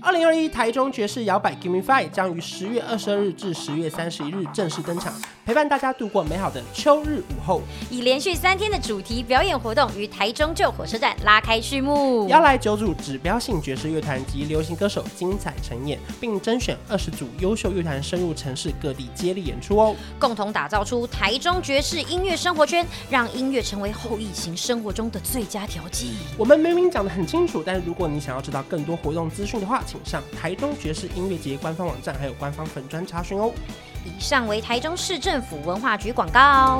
二零二一台中爵士摇摆 Give Me Five 将于十月二十二日至十月三十一日正式登场，陪伴大家度过美好的秋日午后。以连续三天的主题表演活动于台中旧火车站拉开序幕，邀来九组指标性爵士乐团及流行歌手精彩呈演，并甄选二十组优秀乐团深入城市各地接力演出哦，共同打造出台中爵士音乐生活圈，让音乐成为后疫情生活中的最佳调剂。我们明明讲得很清楚，但是如果你想要知道更多活动资讯的话，请上台中爵士音乐节官方网站，还有官方粉专查询哦。以上为台中市政府文化局广告。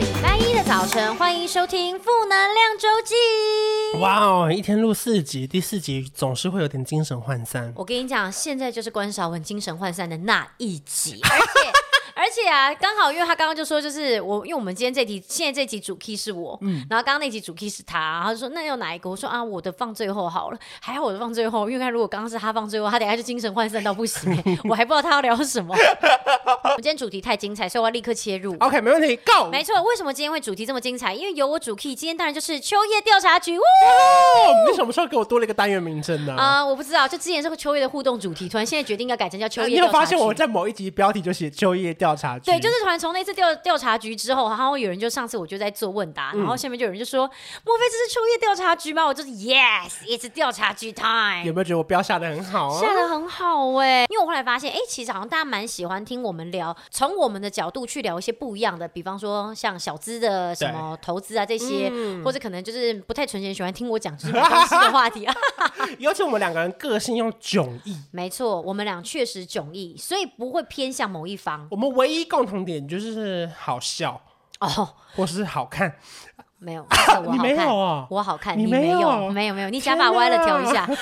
礼拜一的早晨，欢迎收听负能量周记。哇哦，一天录四集，第四集总是会有点精神涣散。我跟你讲，现在就是关少文精神涣散的那一集，而且。而且啊，刚好因为他刚刚就说，就是我，因为我们今天这题，现在这题主 key 是我，嗯，然后刚刚那集主 key 是他，然后就说那要哪一个？我说啊，我的放最后好了，还好我的放最后，因为他如果刚刚是他放最后，他等下就精神涣散到不行，我还不知道他要聊什么。我们今天主题太精彩，所以我要立刻切入。OK，没问题，Go。没错，为什么今天会主题这么精彩？因为有我主 key，今天当然就是秋叶调查局。你什么时候给我多了一个单元名称呢？啊，我不知道，就之前是个秋叶的互动主题，突然现在决定要改成叫秋叶调查局。你有发现我在某一集标题就写秋叶调查局？对，就是。突然从那次调调查局之后，然后有人就上次我就在做问答，然后下面就有人就说：“莫非这是秋叶调查局吗？”我就是 Yes，it's 调查局 time。有没有觉得我标下的很好啊？下的很好哎、欸，因为我后来发现，哎、欸，其实好像大家蛮喜欢听我们聊，从我们的角度去聊一些不一样的，比方说像小资的什么投资啊这些，嗯、或者可能就是不太纯钱喜欢听我讲就是没关系的话题啊。尤其我们两个人个性又迥异，没错，我们俩确实迥异，所以不会偏向某一方。我们唯一共同点就是好笑哦，或是好看。没有，你没有啊？我好看，你没有，没有，没有，你假发歪了调一下。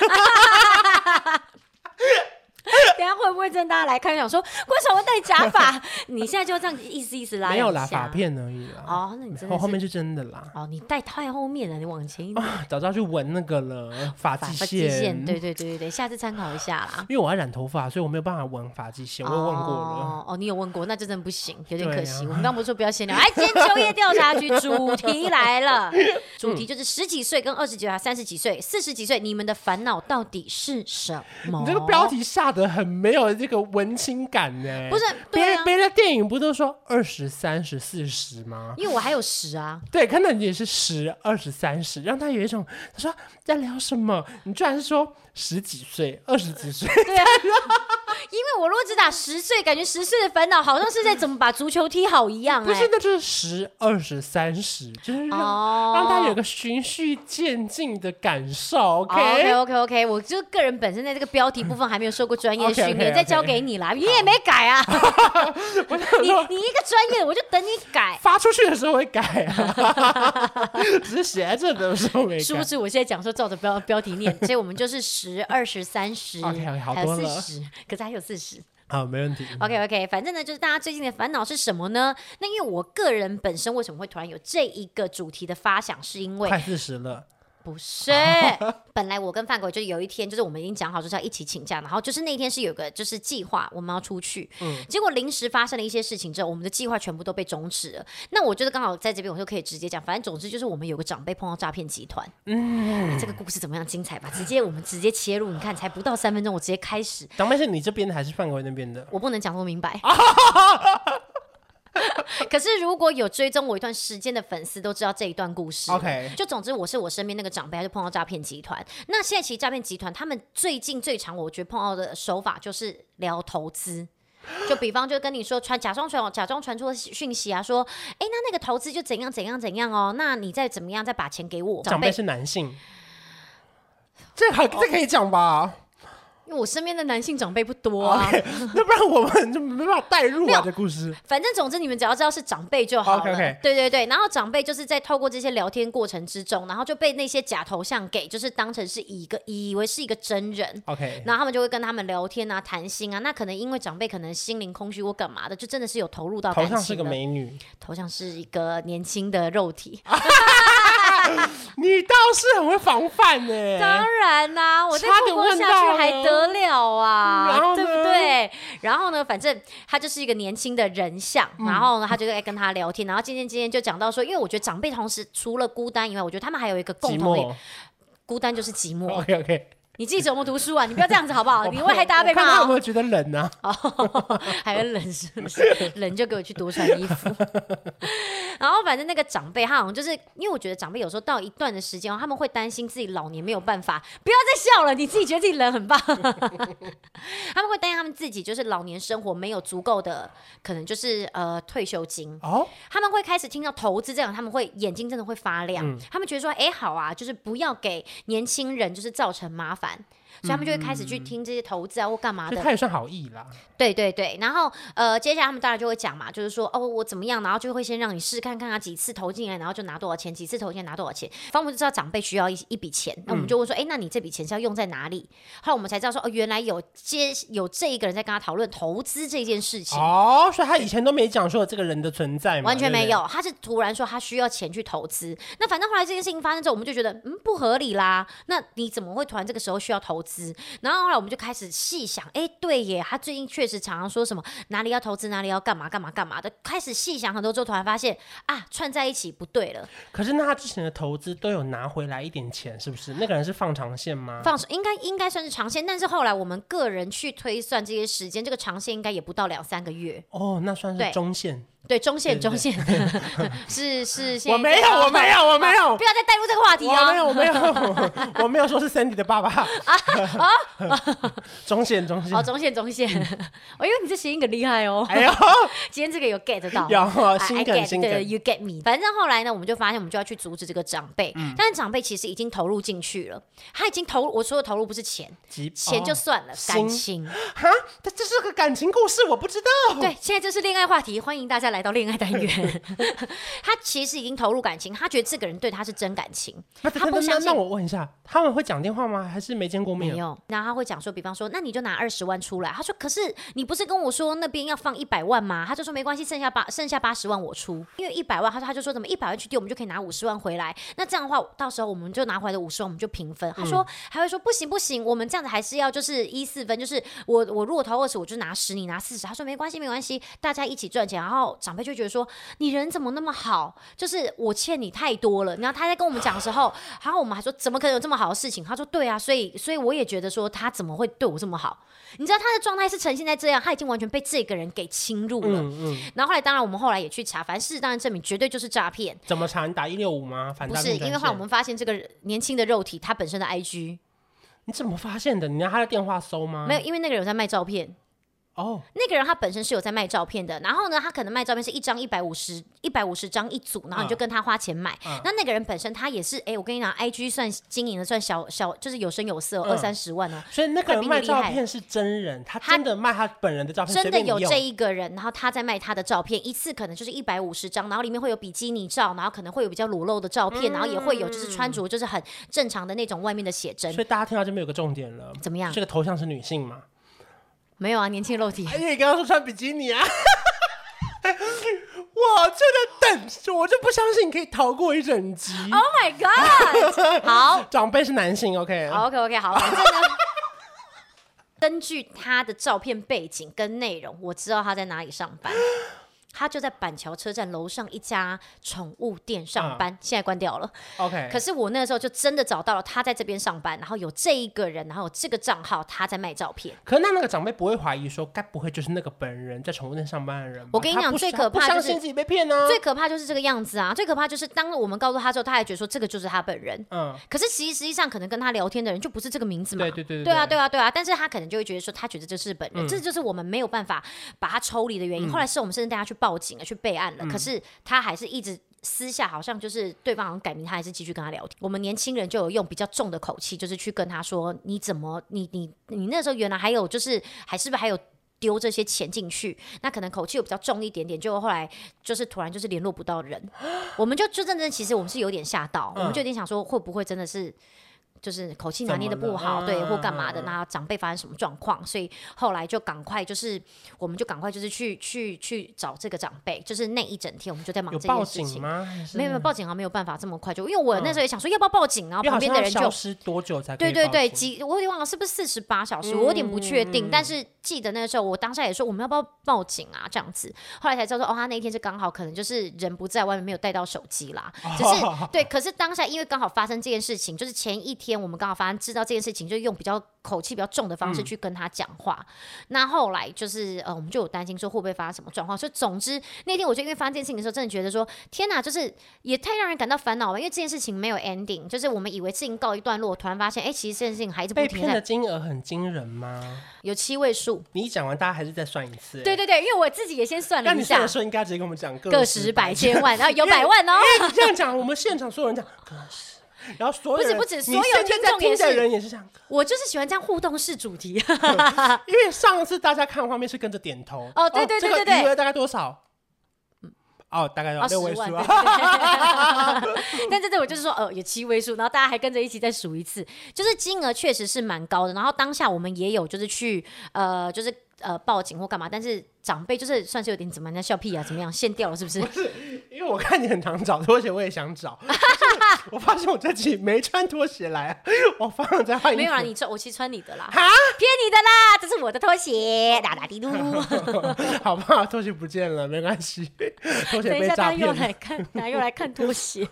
等下会不会真的大家来看，想说为什么戴假发？你现在就这样意思意思拉，没有啦，发片而已啦。哦，那你真的后面是真的啦。哦，你戴太后面了，你往前一点。早知道去纹那个了，发际线。对对对对对，下次参考一下啦。因为我要染头发，所以我没有办法纹发际线。我有问过了。哦，你有问过，那就真的不行，有点可惜。我们刚不是说不要闲聊？哎，今天秋叶调查局主题来了，主题就是十几岁跟二十几岁、三十几岁、四十几岁，你们的烦恼到底是什么？你这个标题下得很没有。这个文青感呢？不是别人别的电影不都说二十三十四十吗？因为我还有十啊。对，看到你也是十二十三十，让他有一种他说在聊什么？你居然是说十几岁、二十几岁？对啊。因为我如果只打十岁，感觉十岁的烦恼好像是在怎么把足球踢好一样。不是，那就是十、二十、三十，就是让让他有个循序渐进的感受。OK OK OK OK，我就个人本身在这个标题部分还没有受过专业 训练，再交给你啦，你也没改啊。你你一个专业，我就等你改。发出去的时候会改啊，只是写在这的时候没改。殊不知我现在讲说照着标标题念，所以我们就是十、二十、三十，还有四十，可是还有。四十，好，没问题。OK OK，反正呢，就是大家最近的烦恼是什么呢？那因为我个人本身为什么会突然有这一个主题的发想，是因为快四十了。不是，本来我跟范国就有一天，就是我们已经讲好就是要一起请假，然后就是那天是有个就是计划我们要出去，嗯，结果临时发生了一些事情之后，我们的计划全部都被终止了。那我觉得刚好在这边，我就可以直接讲，反正总之就是我们有个长辈碰到诈骗集团，嗯，这个故事怎么样精彩吧？直接我们直接切入，你看才不到三分钟，我直接开始。长辈是你这边的还是范国那边的？我不能讲那么明白。可是如果有追踪我一段时间的粉丝都知道这一段故事。OK，就总之我是我身边那个长辈，他就碰到诈骗集团。那现在其实诈骗集团他们最近最常我觉得碰到的手法就是聊投资，就比方就跟你说传假装传假装传出讯息啊，说哎那那个投资就怎样怎样怎样哦，那你再怎么样再把钱给我。长辈是男性，这好这可以讲吧？因为我身边的男性长辈不多啊，okay, 那不然我们就没办法带入啊。这故事，反正总之你们只要知道是长辈就好了。Okay, okay. 对对对，然后长辈就是在透过这些聊天过程之中，然后就被那些假头像给就是当成是一个以为是一个真人。OK，然后他们就会跟他们聊天啊，谈心啊。那可能因为长辈可能心灵空虚或干嘛的，就真的是有投入到感情。头像是个美女，头像是一个年轻的肉体。你倒是很会防范呢。当然啦、啊，我再不过下去还得了啊，对不对？然后呢，反正他就是一个年轻的人像，嗯、然后呢，他就在跟他聊天，然后渐渐渐渐就讲到说，因为我觉得长辈同时除了孤单以外，我觉得他们还有一个共同孤单就是寂寞。OK OK。你自己怎么读书啊？你不要这样子好不好？你会害大家被骂。他有没有觉得冷呢？哦，还有冷是不是？冷就给我去多穿衣服。然后反正那个长辈他好像就是因为我觉得长辈有时候到一段的时间，他们会担心自己老年没有办法。不要再笑了，你自己觉得自己人很棒。他们会担心他们自己就是老年生活没有足够的，可能就是呃退休金。哦，他们会开始听到投资这样，他们会眼睛真的会发亮。嗯、他们觉得说，哎，好啊，就是不要给年轻人就是造成麻烦。板，所以他们就会开始去听这些投资啊或干嘛的，他也算好意啦。对对对，然后呃，接下来他们当然就会讲嘛，就是说哦，我怎么样，然后就会先让你试看看啊，几次投进来，然后就拿多少钱，几次投进来拿多少钱。反正我们就知道长辈需要一一笔钱，那我们就问说，哎、嗯，那你这笔钱是要用在哪里？后来我们才知道说，哦，原来有接有这一个人在跟他讨论投资这件事情。哦，所以他以前都没讲说有这个人的存在吗？完全没有，他是突然说他需要钱去投资。那反正后来这件事情发生之后，我们就觉得嗯不合理啦。那你怎么会突然这个时候需要投资？然后。后来我们就开始细想，哎，对耶，他最近确实常常说什么哪里要投资，哪里要干嘛干嘛干嘛的。开始细想很多之后，突然发现啊，串在一起不对了。可是那他之前的投资都有拿回来一点钱，是不是？那个人是放长线吗？放应该应该算是长线，但是后来我们个人去推算这些时间，这个长线应该也不到两三个月。哦，那算是中线。对，中线中线 是是，我没有我没有我没有，不要再带入这个话题啊！我没有我没有我没有说是 Sandy 的爸爸啊 啊！中线中线哦，中线中线，哎呦，你这谐音梗厉害哦！哎呦，今天这个有 get 到，有新梗新梗，You get me。反正后来呢，我们就发现我们就要去阻止这个长辈，但是长辈其实已经投入进去了，他已经投入，我说的投入不是钱，钱就算了，感情哈，这这是个感情故事，我不知道。对，现在这是恋爱话题，欢迎大家来。来到恋爱单元，他其实已经投入感情，他觉得这个人对他是真感情。他不相信。那我问一下，他们会讲电话吗？还是没见过面？没有。然后他会讲说，比方说，那你就拿二十万出来。他说，可是你不是跟我说那边要放一百万吗？他就说没关系，剩下八剩下八十万我出，因为一百万，他说他就说怎么一百万去丢，我们就可以拿五十万回来。那这样的话，到时候我们就拿回来的五十万，我们就平分。他说、嗯、还会说不行不行，我们这样子还是要就是一四分，就是我我如果投二十，我就拿十，你拿四十。他说没关系没关系，大家一起赚钱。然后长辈就觉得说。你人怎么那么好？就是我欠你太多了。然后他在跟我们讲的时候，然后我们还说怎么可能有这么好的事情？他说对啊，所以所以我也觉得说他怎么会对我这么好？你知道他的状态是呈现在这样，他已经完全被这个人给侵入了。嗯嗯。然后后来当然我们后来也去查，反正事实当然证明绝对就是诈骗。怎么查？你打一六五吗？反不是，因为后来我们发现这个年轻的肉体他本身的 IG。你怎么发现的？你拿他的电话搜吗？没有，因为那个人有在卖照片。哦，那个人他本身是有在卖照片的，然后呢，他可能卖照片是一张一百五十一百五十张一组，然后你就跟他花钱买。嗯、那那个人本身他也是，哎，我跟你讲，IG 算经营的算小小，就是有声有色，二三十万哦。所以那个人卖照片是真人，他真的卖他本人的照片，真的有这一个人，然后他在卖他的照片，一次可能就是一百五十张，然后里面会有比基尼照，然后可能会有比较裸露的照片，嗯、然后也会有就是穿着就是很正常的那种外面的写真。所以大家听到这边有个重点了，怎么样？这个头像是女性吗？没有啊，年轻肉体。哎，你刚刚说穿比基尼啊？我就在等，我就不相信你可以逃过一整集。Oh my god！好，长辈是男性 okay, okay, 好。反正呢，根据他的照片背景跟内容，我知道他在哪里上班。他就在板桥车站楼上一家宠物店上班，uh, 现在关掉了。OK，可是我那个时候就真的找到了他在这边上班，然后有这一个人，然后有这个账号他在卖照片。可那那个长辈不会怀疑说，该不会就是那个本人在宠物店上班的人？我跟你讲，最可怕就是相信自己被骗呢、啊。最可怕就是这个样子啊！最可怕就是当我们告诉他之后，他还觉得说这个就是他本人。嗯，可是其实实际上可能跟他聊天的人就不是这个名字嘛。对对对对，对啊对啊对啊！但是他可能就会觉得说，他觉得这是本人，嗯、这就是我们没有办法把他抽离的原因。嗯、后来是我们甚至带他去报警了，去备案。了、可是他还是一直私下，好像就是对方好像改名，他还是继续跟他聊天。我们年轻人就有用比较重的口气，就是去跟他说：“你怎么，你你你那时候原来还有就是还是不是还有丢这些钱进去？那可能口气又比较重一点点。就后来就是突然就是联络不到人，我们就就真正其实我们是有点吓到，我们就有点想说会不会真的是。”就是口气拿捏的不好，对，或干嘛的，那长辈发生什么状况？所以后来就赶快，就是我们就赶快就是去去去找这个长辈。就是那一整天，我们就在忙这件事情。没有没有报警啊，没有办法这么快就，因为我那时候也想说要不要报警，啊旁边的人就消失多久才？对对对，几我有点忘了是不是四十八小时，我有点不确定。但是记得那个时候，我当下也说我们要不要报警啊？这样子，后来才知道说哦，他那一天是刚好可能就是人不在外面，没有带到手机啦。只是 对，可是当下因为刚好发生这件事情，就是前一。天我们刚好发现知道这件事情，就用比较口气比较重的方式去跟他讲话。嗯、那后来就是呃，我们就有担心说会不会发生什么状况。所以总之那天我就因为发生这件事情的时候，真的觉得说天哪，就是也太让人感到烦恼了。因为这件事情没有 ending，就是我们以为事情告一段落，突然发现哎，其实这件事情还是不停的。被骗的金额很惊人吗？有七位数。你一讲完，大家还是再算一次。对对对，因为我自己也先算了一下。那你算的时候应该直接跟我们讲个个十百千万，然后有百万哦。因为你这样讲，我们现场所有人讲个十。然后所有人不止不止，所有听众也是人也是这样。我就是喜欢这样互动式主题，因为上次大家看画面是跟着点头。哦，对对对对对，余额大概多少？哦，大概有六位数。但这这我就是说，呃，有七位数，然后大家还跟着一起再数一次，就是金额确实是蛮高的。然后当下我们也有就是去呃，就是呃报警或干嘛，但是。长辈就是算是有点怎么样，笑屁啊？怎么样？线掉了是不是？不是，因为我看你很常找拖鞋，我也想找。我发现我这集没穿拖鞋来，我放了再换。没有啊，你穿我去穿你的啦。哈，骗你的啦，这是我的拖鞋，哒哒滴嘟。好吧，拖鞋不见了，没关系。拖鞋被诈骗。等一下他又来看，他又来看拖鞋。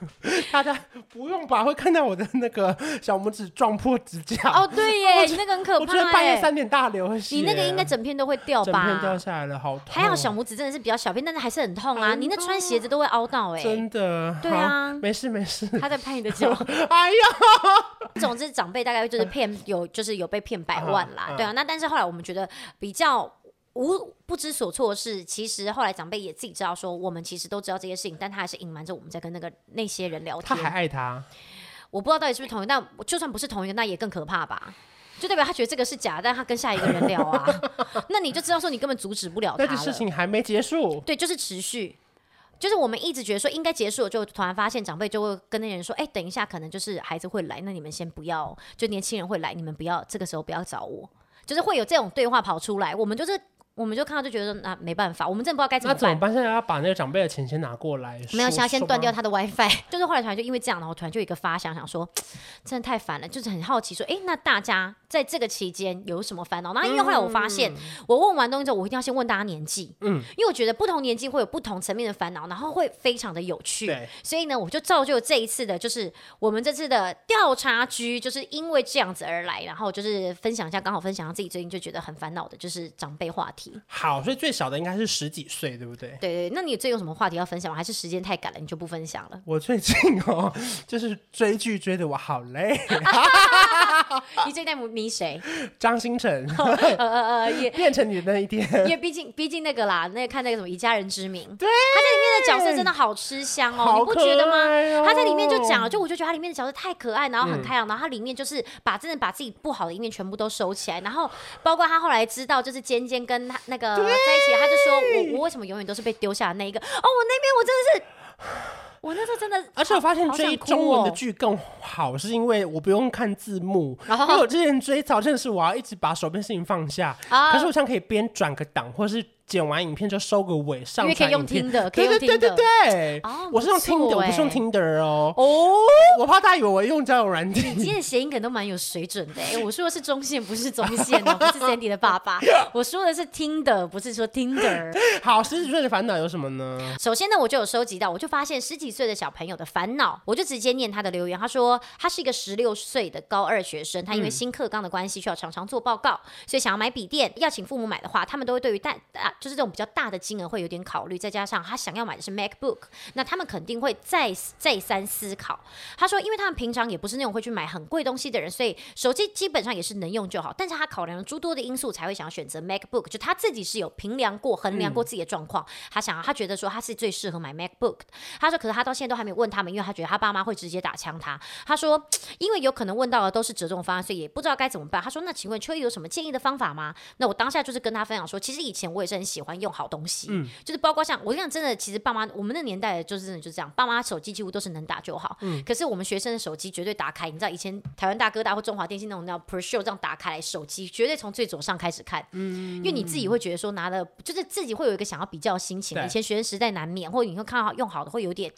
大家不用吧？会看到我的那个小拇指撞破指甲。哦，对耶，你那个很可怕。我觉得半夜三点大流血。你那个应该整片都会掉吧？整片掉下来了。好痛，还好小拇指真的是比较小片，但是还是很痛啊！你那穿鞋子都会凹到哎、欸，真的。对啊，没事没事。他在拍你的脚。哎呀，总之长辈大概就是骗有，就是有被骗百万啦。对啊，那但是后来我们觉得比较无不知所措的是，其实后来长辈也自己知道说，我们其实都知道这些事情，但他还是隐瞒着我们在跟那个那些人聊天。他还爱他，我不知道到底是不是同一个，但就算不是同一个，那也更可怕吧。就代表他觉得这个是假的，但他跟下一个人聊啊，那你就知道说你根本阻止不了他。但是事情还没结束。对，就是持续，就是我们一直觉得说应该结束了，就突然发现长辈就会跟那些人说：“哎、欸，等一下，可能就是孩子会来，那你们先不要，就年轻人会来，你们不要这个时候不要找我。”就是会有这种对话跑出来，我们就是。我们就看到就觉得那没办法，我们真的不知道该怎么办。那怎么办？现在要把那个长辈的钱先拿过来。没有，想要先断掉他的 WiFi。就是后来突然就因为这样，然后突然就有一个发想，想说 真的太烦了，就是很好奇说，哎，那大家在这个期间有什么烦恼？然后因为后来我发现，嗯、我问完东西之后，我一定要先问大家年纪，嗯，因为我觉得不同年纪会有不同层面的烦恼，然后会非常的有趣。对，所以呢，我就造就这一次的，就是我们这次的调查局，就是因为这样子而来，然后就是分享一下，刚好分享到自己最近就觉得很烦恼的，就是长辈话题。好，所以最最小的应该是十几岁，对不对？对对，那你最近有什么话题要分享吗？还是时间太赶了，你就不分享了？我最近哦，就是追剧追的我好累。你最近在迷谁？张新成。呃呃呃，也 变成你的那一天。因为毕竟毕竟那个啦，那个看那个什么《以家人之名》，对，他在里面的角色真的好吃香哦，你不觉得吗？他在里面就讲了，就我就觉得他里面的角色太可爱，然后很开朗，然后他里面就是把真的把自己不好的一面全部都收起来，然后包括他后来知道就是尖尖跟他那个。在一起他就说，我我为什么永远都是被丢下的那一个？哦，我那边我真的是，我那时候真的，而且我发现追中文的剧更好，是因为我不用看字幕。因为我之前追早阵是我要一直把手边事情放下，可是我现在可以边转个档，或是。剪完影片就收个尾，上因为可以用听的，可以用听的，对对对对，我是用听的，我不是用听的哦。哦，我怕大家以为我用交友软件。你今天 谐音梗都蛮有水准的，我说的是中线，不是中线哦，不是 Sandy 的爸爸。我说的是听的，不是说听的。好，十几岁的烦恼有什么呢？首先呢，我就有收集到，我就发现十几岁的小朋友的烦恼，我就直接念他的留言。他说他是一个十六岁的高二学生，他因为新课纲的关系需要常常做报告，所以想要买笔电，要请父母买的话，他们都会对于大啊。就是这种比较大的金额会有点考虑，再加上他想要买的是 MacBook，那他们肯定会再再三思考。他说，因为他们平常也不是那种会去买很贵东西的人，所以手机基本上也是能用就好。但是他考量了诸多的因素，才会想要选择 MacBook。就他自己是有评量过、衡量过自己的状况，嗯、他想要他觉得说他是最适合买 MacBook。他说，可是他到现在都还没有问他们，因为他觉得他爸妈会直接打枪他。他说，因为有可能问到的都是折中方案，所以也不知道该怎么办。他说，那请问秋意有什么建议的方法吗？那我当下就是跟他分享说，其实以前我也是很喜欢用。好东西，嗯，就是包括像我跟你讲，真的，其实爸妈我们那年代就是真的就是这样，爸妈手机几乎都是能打就好，嗯，可是我们学生的手机绝对打开，你知道以前台湾大哥大或中华电信那种叫 Pro Show 这样打开来，手机绝对从最左上开始看，嗯，因为你自己会觉得说拿了，就是自己会有一个想要比较心情，以前学生时代难免，或者你会看好用好的会有点，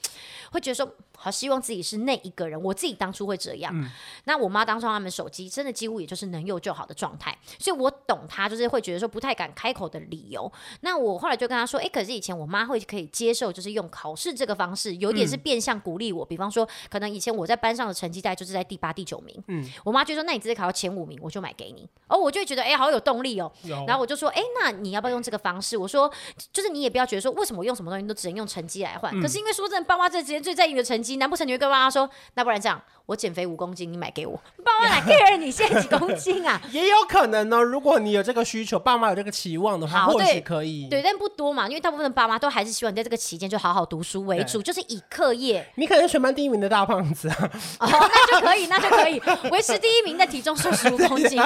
会觉得说。好希望自己是那一个人。我自己当初会这样。嗯、那我妈当初他们手机真的几乎也就是能用就好的状态，所以我懂她，就是会觉得说不太敢开口的理由。那我后来就跟她说，哎、欸，可是以前我妈会可以接受，就是用考试这个方式，有点是变相鼓励我。嗯、比方说，可能以前我在班上的成绩在就是在第八、第九名，嗯，我妈就说，那你直接考到前五名，我就买给你。哦，我就会觉得，哎、欸，好有动力哦。然后我就说，哎、欸，那你要不要用这个方式？我说，就是你也不要觉得说，为什么我用什么东西都只能用成绩来换？嗯、可是因为说真的，爸妈这之间最在意你的成绩，难不成你会跟爸妈说，那不然这样？我减肥五公斤，你买给我。爸妈来 care 你现在几公斤啊？也有可能呢。如果你有这个需求，爸妈有这个期望的话，好或许可以。对，但不多嘛，因为大部分的爸妈都还是希望你在这个期间就好好读书为主，就是以课业。你可能是全班第一名的大胖子啊。哦，那就可以，那就可以维持第一名，的体重瘦十五公斤。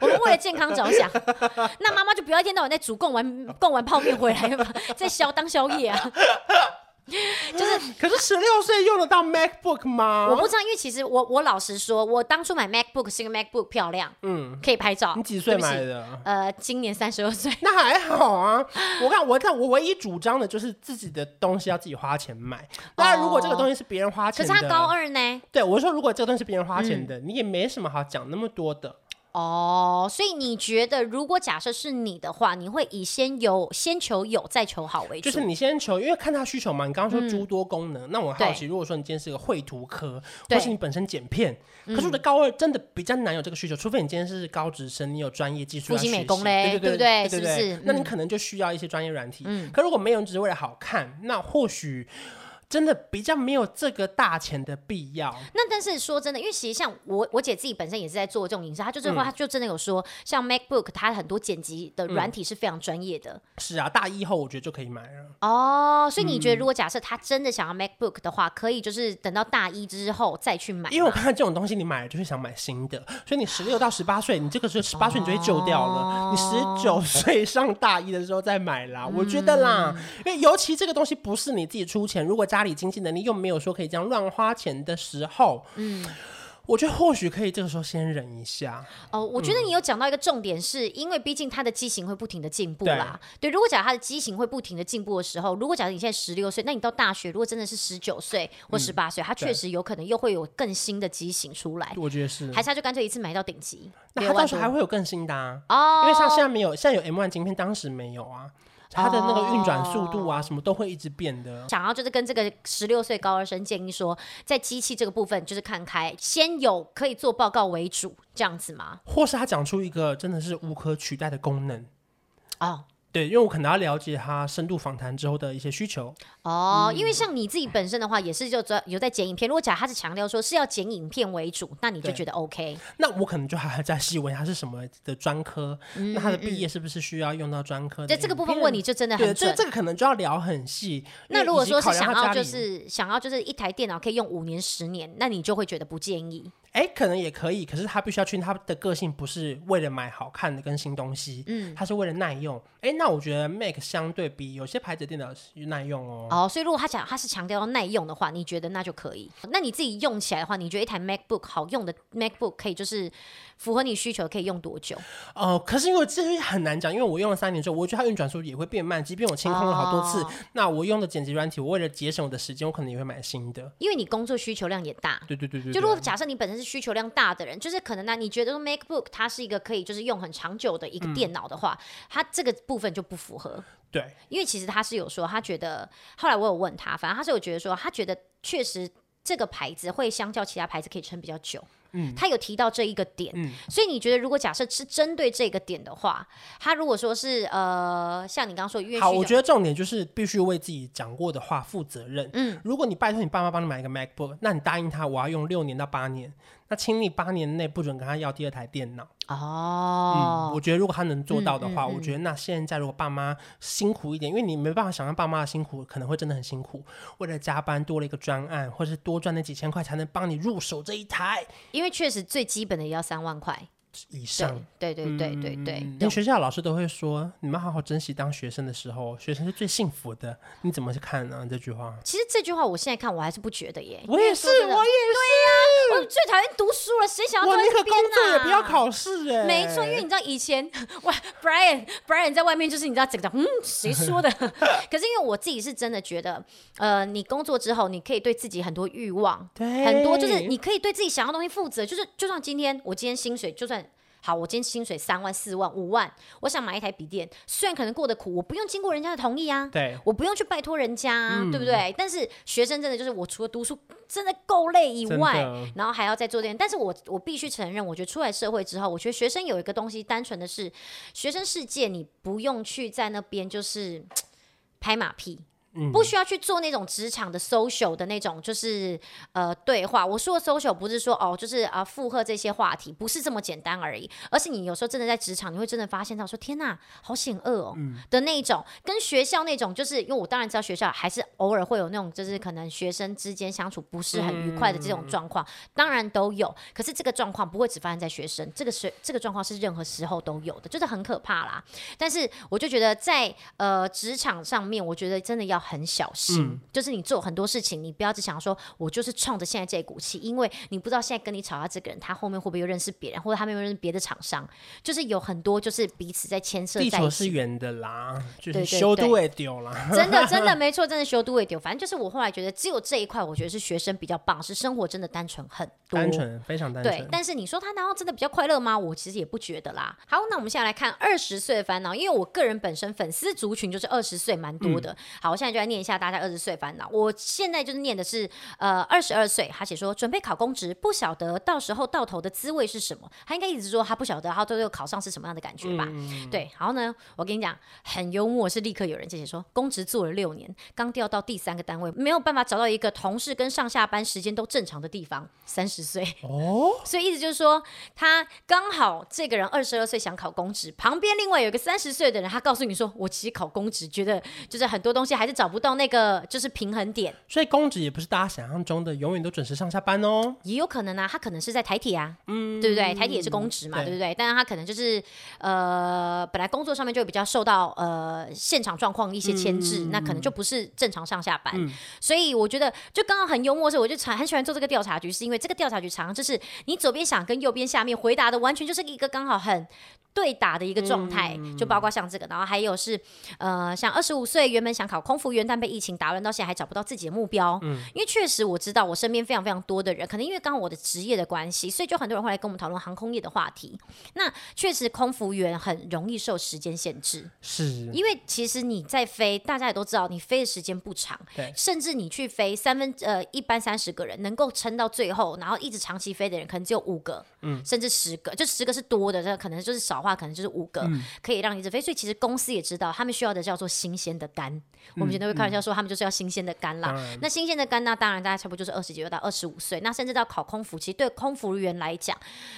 我们为了健康着想，那妈妈就不要一天到晚在煮贡丸贡丸泡面回来嘛，在宵当宵夜啊。就是，可是十六岁用得到 MacBook 吗？我不知道，因为其实我我老实说，我当初买 MacBook 是因为 MacBook 漂亮，嗯，可以拍照。你几岁买的？呃，今年三十二岁。那还好啊。我看，我看，我唯一主张的就是自己的东西要自己花钱买。当然，如果这个东西是别人花钱的，可是他高二呢？对，我说如果这个东西是别人花钱的，嗯、你也没什么好讲那么多的。哦，所以你觉得，如果假设是你的话，你会以先有先求有再求好为主？就是你先求，因为看他需求嘛。你刚刚说诸多功能，嗯、那我好奇，如果说你今天是个绘图科，或是你本身剪片，可是我的高二真的比较难有这个需求，嗯、除非你今天是高职生，你有专业技术，复兴美工嘞，对不对？是不是？那你可能就需要一些专业软体。嗯，可如果没有，你只是为了好看，那或许。真的比较没有这个大钱的必要。那但是说真的，因为其实像我我姐自己本身也是在做这种影视，她就是说，她就真的有说，像 MacBook，它很多剪辑的软体是非常专业的。是啊，大一后我觉得就可以买了。哦，所以你觉得如果假设她真的想要 MacBook 的话，可以就是等到大一之后再去买？因为我看这种东西，你买了就是想买新的，所以你十六到十八岁，你这个时候十八岁你就会旧掉了。你十九岁上大一的时候再买啦，我觉得啦，因为尤其这个东西不是你自己出钱，如果家里经济能力又没有说可以这样乱花钱的时候，嗯。我觉得或许可以这个时候先忍一下哦。我觉得你有讲到一个重点是，是、嗯、因为毕竟他的机型会不停的进步啦。对，对，如果假如他的机型会不停的进步的时候，如果假如你现在十六岁，那你到大学如果真的是十九岁或十八岁，他确实有可能又会有更新的机型出来。我觉得是，还是他就干脆一次买到顶级？那他到时候还会有更新的啊？哦，因为像现在没有，现在有 M1 晶片，当时没有啊。它的那个运转速度啊，什么都会一直变的。想要就是跟这个十六岁高二生建议说，在机器这个部分就是看开，先有可以做报告为主这样子吗？或是他讲出一个真的是无可取代的功能哦。对，因为我可能要了解他深度访谈之后的一些需求哦。嗯、因为像你自己本身的话，也是就在有在剪影片。如果假如他是强调说是要剪影片为主，那你就觉得 OK。那我可能就还在细问他是什么的专科，嗯、那他的毕业是不是需要用到专科？在这个部分问你就真的很准。对，这个可能就要聊很细。那如果说是想要就是想要就是一台电脑可以用五年十年，那你就会觉得不建议。哎，可能也可以，可是他必须要确定他的个性不是为了买好看的跟新东西，嗯，他是为了耐用。哎，那我觉得 Mac 相对比有些牌子电脑耐用哦。哦，所以如果他讲他是强调要耐用的话，你觉得那就可以。那你自己用起来的话，你觉得一台 MacBook 好用的 MacBook 可以就是符合你需求，可以用多久？哦，可是因为这些很难讲，因为我用了三年之后，我觉得它运转速度也会变慢，即便我清空了好多次，哦、那我用的剪辑软体，我为了节省我的时间，我可能也会买新的。因为你工作需求量也大。对对对对。就如果假设你本身是需求量大的人，就是可能呢，你觉得 MacBook 它是一个可以就是用很长久的一个电脑的话，嗯、它这个部分就不符合。对，因为其实他是有说，他觉得后来我有问他，反正他是有觉得说，他觉得确实这个牌子会相较其他牌子可以撑比较久。嗯，他有提到这一个点，嗯，所以你觉得如果假设是针对这个点的话，他如果说是呃，像你刚刚说，好，我觉得重点就是必须为自己讲过的话负责任。嗯，如果你拜托你爸妈帮你买一个 MacBook，那你答应他我要用六年到八年。那请你八年内不准跟他要第二台电脑哦。嗯，我觉得如果他能做到的话，嗯嗯嗯，我觉得那现在如果爸妈辛苦一点，因为你没办法想象爸妈的辛苦，可能会真的很辛苦，为了加班多了一个专案，或是多赚那几千块才能帮你入手这一台。因为确实最基本的也要三万块。以上。对对对对对对，连学校老师都会说，你们好好珍惜当学生的时候，学生是最幸福的。你怎么去看呢？这句话？其实这句话我现在看我还是不觉得耶。我也是，我也是。对呀，我最讨厌读书了，谁想要？工作也不要考试哎。没错，因为你知道以前 哇，Brian Brian 在外面就是你知道整个嗯，谁说的？可是因为我自己是真的觉得，呃，你工作之后，你可以对自己很多欲望，对，很多就是你可以对自己想要的东西负责。就是就算今天我今天薪水就算。好，我今天薪水三万、四万、五万，我想买一台笔电，虽然可能过得苦，我不用经过人家的同意啊，对，我不用去拜托人家、啊嗯，对不对？但是学生真的就是，我除了读书真的够累以外，然后还要再做点，但是我我必须承认，我觉得出来社会之后，我觉得学生有一个东西，单纯的是学生世界，你不用去在那边就是 拍马屁。不需要去做那种职场的 social 的那种，就是呃对话。我说的 social 不是说哦，就是啊附和这些话题，不是这么简单而已。而是你有时候真的在职场，你会真的发现到说，天呐，好险恶哦、嗯、的那种，跟学校那种，就是因为我当然知道学校还是偶尔会有那种，就是可能学生之间相处不是很愉快的这种状况、嗯，当然都有。可是这个状况不会只发生在学生，这个是这个状况是任何时候都有的，就是很可怕啦。但是我就觉得在呃职场上面，我觉得真的要。很小心、嗯，就是你做很多事情，你不要只想说，我就是冲着现在这股气，因为你不知道现在跟你吵架这个人，他后面会不会又认识别人，或者他没有认识别的厂商，就是有很多就是彼此在牵涉在一起。地球是圆的啦，就是修都会丢啦。真的真的没错，真的修都会丢。反正就是我后来觉得，只有这一块，我觉得是学生比较棒，是生活真的单纯很多，单纯非常单纯。对，但是你说他难道真的比较快乐吗？我其实也不觉得啦。好，那我们现在来看二十岁的烦恼，因为我个人本身粉丝族群就是二十岁蛮多的、嗯。好，我现在就来念一下大家二十。岁烦恼，我现在就是念的是呃二十二岁，他写说准备考公职，不晓得到时候到头的滋味是什么。他应该一直说他不晓得，他最后考上是什么样的感觉吧？嗯、对，然后呢，我跟你讲很幽默，是立刻有人就写说公职做了六年，刚调到第三个单位，没有办法找到一个同事跟上下班时间都正常的地方。三十岁哦，所以意思就是说他刚好这个人二十二岁想考公职，旁边另外有一个三十岁的人，他告诉你说我其实考公职觉得就是很多东西还是找不到那个。就是平衡点，所以公职也不是大家想象中的永远都准时上下班哦，也有可能啊，他可能是在台铁啊，嗯，对不对？台铁也是公职嘛，对，对不对？但是他可能就是呃，本来工作上面就比较受到呃现场状况一些牵制，嗯，那可能就不是正常上下班。嗯，所以我觉得就刚刚很幽默的是，我就常很喜欢做这个调查局，是因为这个调查局常常就是你左边想跟右边下面回答的完全就是一个刚好很。对打的一个状态，嗯，就包括像这个，然后还有是，呃，像二十五岁原本想考空服员，但被疫情打乱，到现在还找不到自己的目标。嗯，因为确实我知道我身边非常非常多的人，可能因为刚好我的职业的关系，所以就很多人会来跟我们讨论航空业的话题。那确实空服员很容易受时间限制，是因为其实你在飞，大家也都知道，你飞的时间不长，对，甚至你去飞三分呃一般三十个人能够撑到最后，然后一直长期飞的人可能只有五个，嗯，甚至十个，就十个是多的，这可能就是少。话可能就是五个、嗯、可以让你一直飞，所以其实公司也知道，他们需要的叫做新鲜的肝。嗯、我们前都会开玩笑说，他们就是要新鲜的肝啦。嗯、那新鲜的肝呢，当然大家差不多就是二十几岁到二十五岁，那甚至到考空服，其实对空服员来讲，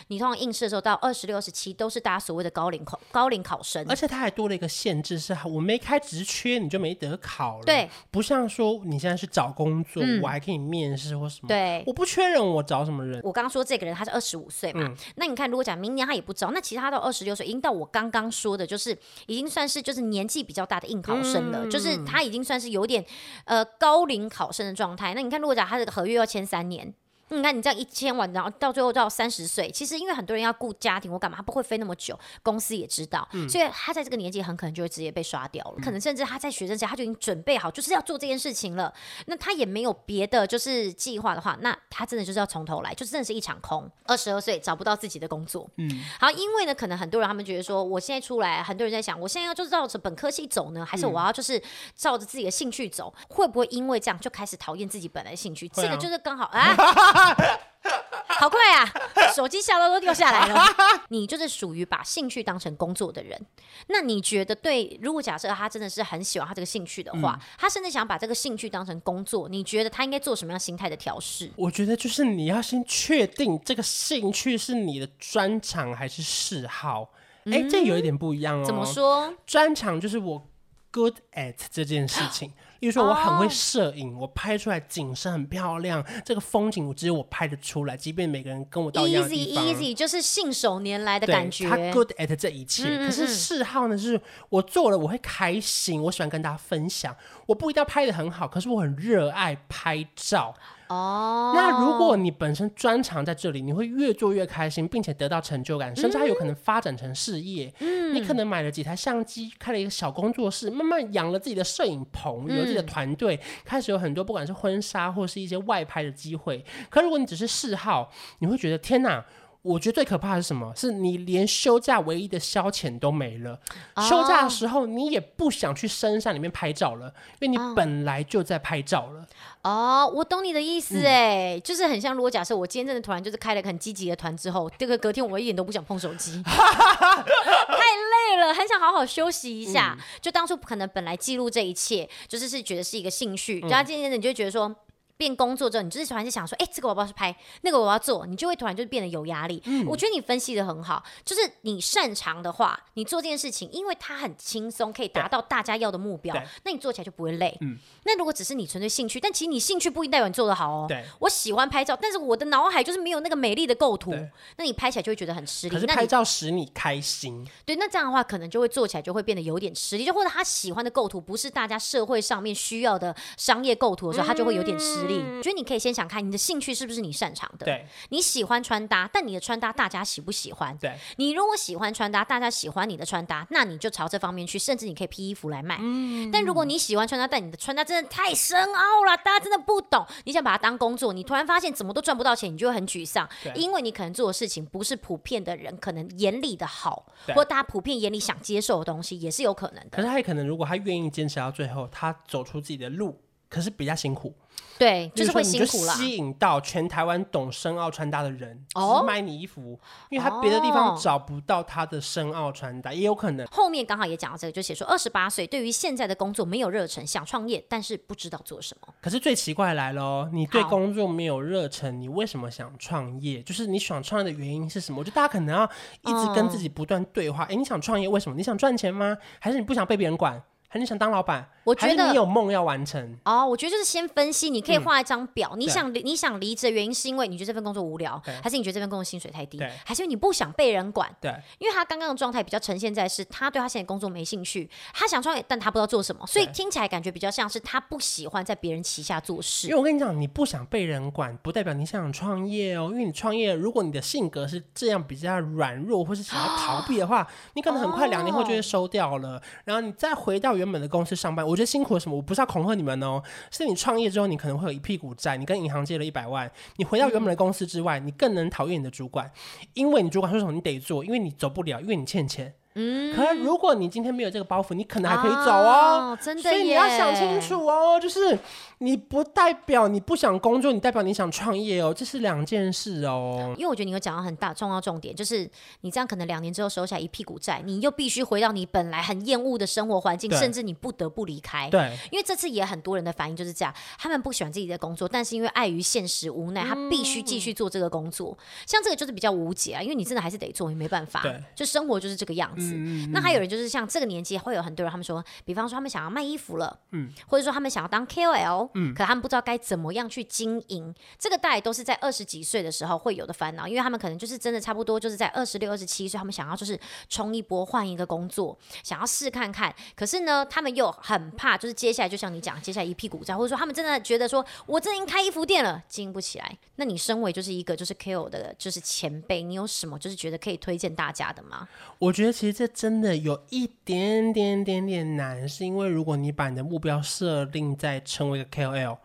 你通常应试的时候到二十六、二十七都是大家所谓的高龄考高龄考生。而且他还多了一个限制，是我没开职缺，你就没得考了。对，不像说你现在是找工作，嗯、我还可以面试或什么。对，我不缺人，我找什么人？我刚刚说这个人他是二十五岁嘛、嗯，那你看如果讲明年他也不招，那其实他到二十六岁，已经到我刚刚。说的就是已经算是就是年纪比较大的应考生了，嗯、就是他已经算是有点呃高龄考生的状态。那你看，如果讲他这个合约要签三年。你看，你这样一千万，然后到最后到三十岁，其实因为很多人要顾家庭我干嘛，他不会飞那么久。公司也知道，嗯、所以他在这个年纪很可能就会直接被刷掉了。嗯、可能甚至他在学生时他就已经准备好，就是要做这件事情了。那他也没有别的就是计划的话，那他真的就是要从头来，就真的是一场空。二十二岁找不到自己的工作，嗯，好，因为呢，可能很多人他们觉得说，我现在出来，很多人在想，我现在要就是照着本科系走呢，还是我要就是照着自己的兴趣走？嗯、会不会因为这样就开始讨厌自己本来的兴趣？啊、这个就是刚好啊。好快啊！手机下到都掉下来了。你就是属于把兴趣当成工作的人。那你觉得对？如果假设他真的是很喜欢他这个兴趣的话，嗯、他甚至想把这个兴趣当成工作，你觉得他应该做什么样心态的调试？我觉得就是你要先确定这个兴趣是你的专长还是嗜好。哎、嗯，这有一点不一样哦。怎么说？专长就是我 good at 这件事情。比如说我很会摄影，oh. 我拍出来景色很漂亮，这个风景我只有我拍得出来，即便每个人跟我到一样的地方。Easy easy 就是信手拈来的感觉。他 good at 这一切，嗯嗯嗯，可是嗜好呢，就是我做了我会开心，我喜欢跟大家分享。我不一定要拍的很好，可是我很热爱拍照。哦，那如果你本身专长在这里，你会越做越开心，并且得到成就感，甚至还有可能发展成事业。嗯，你可能买了几台相机，开了一个小工作室，慢慢养了自己的摄影棚，有自己的团队，开始有很多不管是婚纱或是一些外拍的机会。可如果你只是嗜好，你会觉得天哪！我觉得最可怕的是什么？是你连休假唯一的消遣都没了。Oh. 休假的时候，你也不想去深山里面拍照了，因为你本来就在拍照了。哦，oh. oh, 我懂你的意思哎，嗯、就是很像，如果假设我今天真的突然就是开了个很积极的团之后，这个隔天我一点都不想碰手机，太累了，很想好好休息一下。嗯、就当初可能本来记录这一切，就是是觉得是一个兴趣，然后渐渐的你就会觉得说。变工作之后，你就是突然就想说，哎、欸，这个我要去拍，那个我要做，你就会突然就变得有压力。嗯，我觉得你分析的很好，就是你擅长的话，你做这件事情，因为它很轻松，可以达到大家要的目标，那你做起来就不会累。嗯，那如果只是你纯粹兴趣，但其实你兴趣不一定代表你做得好哦。对，我喜欢拍照，但是我的脑海就是没有那个美丽的构图，那你拍起来就会觉得很吃力。可是拍照使你开心。对，那这样的话，可能就会做起来就会变得有点吃力，就或者他喜欢的构图不是大家社会上面需要的商业构图的时候，他就会有点吃力。嗯、所以你可以。先想看你的兴趣是不是你擅长的？对，你喜欢穿搭，但你的穿搭大家喜不喜欢？对，你如果喜欢穿搭，大家喜欢你的穿搭，那你就朝这方面去，甚至你可以批衣服来卖。嗯，但如果你喜欢穿搭，但你的穿搭真的太深奥了，大家真的不懂，你想把它当工作，你突然发现怎么都赚不到钱，你就会很沮丧，因为你可能做的事情不是普遍的人可能眼里的好，或大家普遍眼里想接受的东西，也是有可能的。可是他也可能，如果他愿意坚持到最后，他走出自己的路，可是比较辛苦。对，就是会辛苦了。吸引到全台湾懂深奥穿搭的人，哦，买你衣服，因为他别的地方找不到他的深奥穿搭，也有可能。后面刚好也讲到这个，就写说二十八岁对于现在的工作没有热忱，想创业，但是不知道做什么。可是最奇怪来了，你对工作没有热忱，你为什么想创业？就是你想创业的原因是什么？我觉得大家可能要一直跟自己不断对话。哎，你想创业为什么？你想赚钱吗？还是你不想被别人管？还是你想当老板？我觉得你有梦要完成哦。我觉得就是先分析，你可以画一张表。嗯、你想你想离职的原因是因为你觉得这份工作无聊，还是你觉得这份工作薪水太低，还是因为你不想被人管？对，因为他刚刚的状态比较呈现在是，他对他现在工作没兴趣，他想创业，但他不知道做什么，所以听起来感觉比较像是他不喜欢在别人旗下做事。因为我跟你讲，你不想被人管，不代表你想创业哦。因为你创业，如果你的性格是这样比较软弱，或是想要逃避的话，哦、你可能很快两年后就会收掉了，哦、然后你再回到原本的公司上班。我觉得辛苦了什么？我不是要恐吓你们哦，是你创业之后，你可能会有一屁股债，你跟银行借了一百万，你回到原本的公司之外，你更能讨厌你的主管，因为你主管说什么你得做，因为你走不了，因为你欠钱。嗯，可是如果你今天没有这个包袱，你可能还可以走哦。哦，真的，所以你要想清楚哦，就是你不代表你不想工作，你代表你想创业哦，这是两件事哦。因为我觉得你有讲到很大重要重点，就是你这样可能两年之后收下一屁股债，你又必须回到你本来很厌恶的生活环境，甚至你不得不离开。对，因为这次也很多人的反应就是这样，他们不喜欢自己的工作，但是因为碍于现实无奈，他必须继续做这个工作。嗯、像这个就是比较无解啊，因为你真的还是得做，你没办法。对，就生活就是这个样子。嗯、那还有人就是像这个年纪，会有很多人，他们说，比方说他们想要卖衣服了，嗯，或者说他们想要当 KOL，嗯，可他们不知道该怎么样去经营，这个大概都是在二十几岁的时候会有的烦恼，因为他们可能就是真的差不多就是在二十六、二十七岁，他们想要就是冲一波，换一个工作，想要试看看，可是呢，他们又很怕，就是接下来就像你讲，接下来一屁股债，或者说他们真的觉得说，我真的已经开衣服店了，经营不起来。那你身为就是一个就是 KOL 的，就是前辈，你有什么就是觉得可以推荐大家的吗？我觉得其实这真。真的有一点点点点难，是因为如果你把你的目标设定在成为一个 KOL，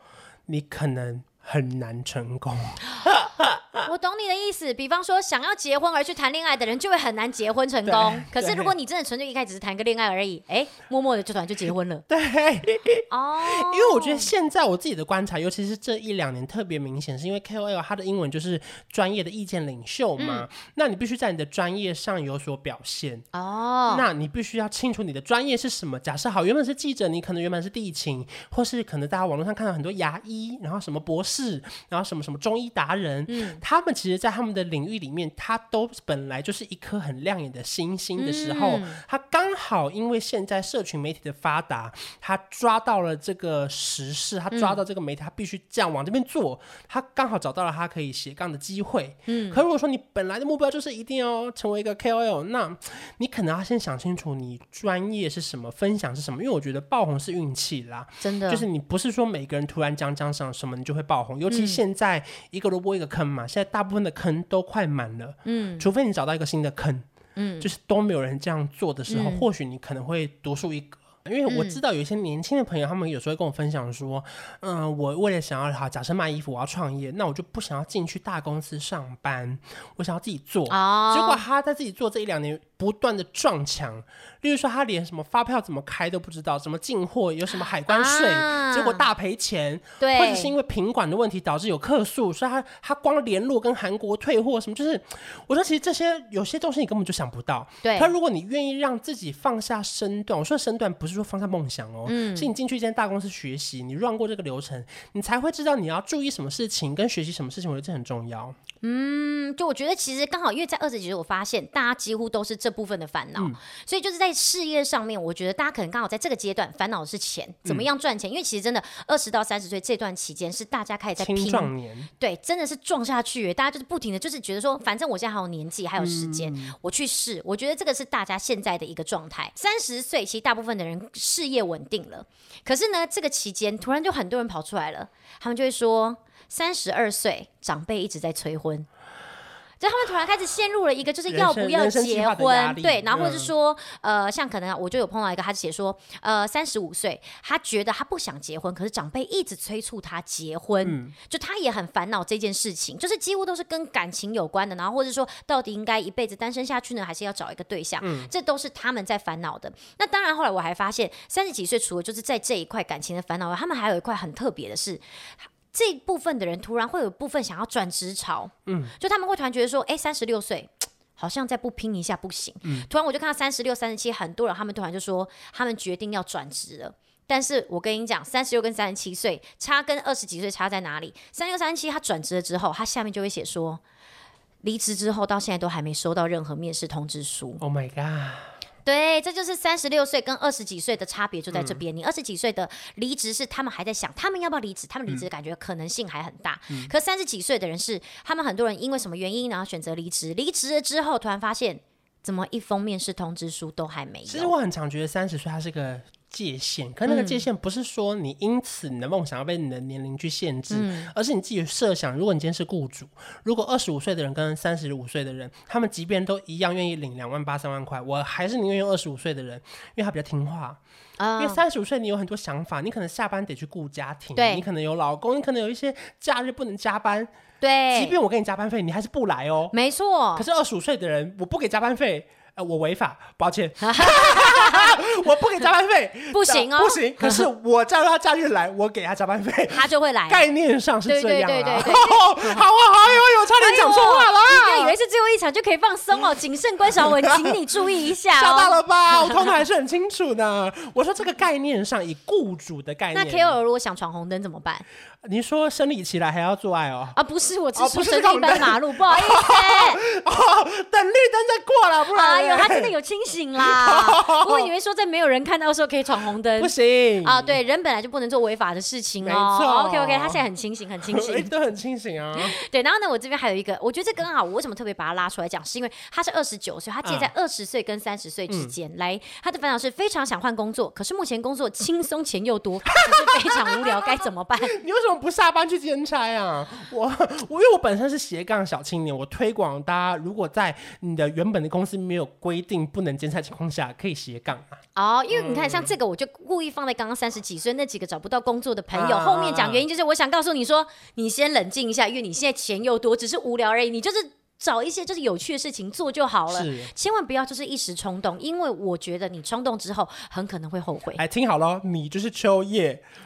你可能很难成功。我懂你的意思，比方说想要结婚而去谈恋爱的人，就会很难结婚成功。可是如果你真的纯粹一开始只是谈个恋爱而已，哎，默默的就突然就结婚了。对，哦，因为我觉得现在我自己的观察，尤其是这一两年特别明显，是因为 KOL 他的英文就是专业的意见领袖嘛。嗯、那你必须在你的专业上有所表现哦。那你必须要清楚你的专业是什么。假设好，原本是记者，你可能原本是地勤，或是可能大家网络上看到很多牙医，然后什么博士，然后什么什么中医达人，嗯。他们其实，在他们的领域里面，他都本来就是一颗很亮眼的星星的时候，嗯、他刚刚好因为现在社群媒体的发达，他抓到了这个时事，他抓到这个媒体，他必须这样往这边做，他刚好找到了他可以斜杠的机会。嗯，可如果说你本来的目标就是一定要成为一个 KOL，那你可能要先想清楚你专业是什么，分享是什么，因为我觉得爆红是运气啦，真的，就是你不是说每个人突然讲讲上什么你就会爆红，尤其现在一个萝卜一个坑嘛，现在大部分的坑都快满了，嗯，除非你找到一个新的坑。嗯，就是都没有人这样做的时候，嗯、或许你可能会独树一格。因为我知道有一些年轻的朋友，他们有时候会跟我分享说，嗯、呃，我为了想要好，假设卖衣服，我要创业，那我就不想要进去大公司上班，我想要自己做。哦、结果他在自己做这一两年，不断的撞墙。例如说，他连什么发票怎么开都不知道，什么进货有什么海关税，啊、结果大赔钱。对，或者是因为品管的问题导致有客诉，所以他他光联络跟韩国退货什么，就是我说其实这些有些东西你根本就想不到。对，他如果你愿意让自己放下身段，我说身段不是说放下梦想哦，嗯，是你进去一间大公司学习，你 run 过这个流程，你才会知道你要注意什么事情跟学习什么事情，我觉得这很重要。嗯，就我觉得其实刚好因为在二十几岁，我发现大家几乎都是这部分的烦恼，嗯、所以就是在事业上面，我觉得大家可能刚好在这个阶段烦恼的是钱，怎么样赚钱？嗯、因为其实真的二十到三十岁这段期间是大家开始在拼，青壮年，对，真的是撞下去，大家就是不停的就是觉得说，反正我现在还有年纪，还有时间，嗯、我去试。我觉得这个是大家现在的一个状态。三十岁其实大部分的人事业稳定了，可是呢，这个期间突然就很多人跑出来了，他们就会说。三十二岁，长辈一直在催婚，就他们突然开始陷入了一个，就是要不要结婚？对，然后或者是说，嗯、呃，像可能我就有碰到一个，他写说，呃，三十五岁，他觉得他不想结婚，可是长辈一直催促他结婚，嗯、就他也很烦恼这件事情，就是几乎都是跟感情有关的，然后或者说，到底应该一辈子单身下去呢，还是要找一个对象？嗯，这都是他们在烦恼的。那当然，后来我还发现，三十几岁除了就是在这一块感情的烦恼外，他们还有一块很特别的是。这部分的人突然会有部分想要转职潮，嗯，就他们会突然觉得说，哎，三十六岁 好像再不拼一下不行，嗯，突然我就看到三十六、三十七，很多人他们突然就说，他们决定要转职了。但是我跟你讲，三十六跟三十七岁差跟二十几岁差在哪里？三十六、三十七他转职了之后，他下面就会写说，离职之后到现在都还没收到任何面试通知书。Oh my god！对，这就是三十六岁跟二十几岁的差别就在这边。嗯、你二十几岁的离职是他们还在想，他们要不要离职？他们离职的感觉可能性还很大。嗯、可三十几岁的人是，他们很多人因为什么原因然后选择离职？离职了之后，突然发现怎么一封面试通知书都还没有。其实我很常觉得三十岁他是个。界限，可那个界限不是说你因此你的梦想要被你的年龄去限制，嗯、而是你自己设想，如果你今天是雇主，如果二十五岁的人跟三十五岁的人，他们即便都一样愿意领两万八三万块，我还是宁愿用二十五岁的人，因为他比较听话。哦、因为三十五岁你有很多想法，你可能下班得去顾家庭，对你可能有老公，你可能有一些假日不能加班，对，即便我给你加班费，你还是不来哦。没错。可是二十五岁的人，我不给加班费。呃，我违法，抱歉，我不给加班费，不行哦，不行。可是 我叫他假日来，我给他加班费，他就会来。概念上是这样，对对对对。好啊，好啊，有有，差点讲错话了。你以为是最后一场就可以放松哦？谨慎关小文，请你注意一下。吓到了吧？我 通的还是很清楚的。我说这个概念上，以雇主的概念，那 KOL 如果想闯红灯怎么办？你说生理期来还要做爱哦？啊，不是，我只是说一般马路，不好意思。哦，等绿灯再过了，不然。哎呦，他真的有清醒啦！我以为说在没有人看到的时候可以闯红灯，不行啊。对，人本来就不能做违法的事情哦。OK OK，他现在很清醒，很清醒，都很清醒啊。对，然后呢，我这边还有一个，我觉得这刚好，我为什么特别把他拉出来讲，是因为他是二十九岁，他介在二十岁跟三十岁之间。来，他的烦恼是非常想换工作，可是目前工作轻松钱又多，可是非常无聊，该怎么办？你为什么？不下班去兼差啊！我我因为我本身是斜杠小青年，我推广大家，如果在你的原本的公司没有规定不能兼差情况下，可以斜杠啊。哦，因为你看，像这个，我就故意放在刚刚三十几岁那几个找不到工作的朋友、啊、后面讲原因，就是我想告诉你说，你先冷静一下，因为你现在钱又多，只是无聊而已，你就是。找一些就是有趣的事情做就好了，是千万不要就是一时冲动，因为我觉得你冲动之后很可能会后悔。哎，听好了，你就是秋叶，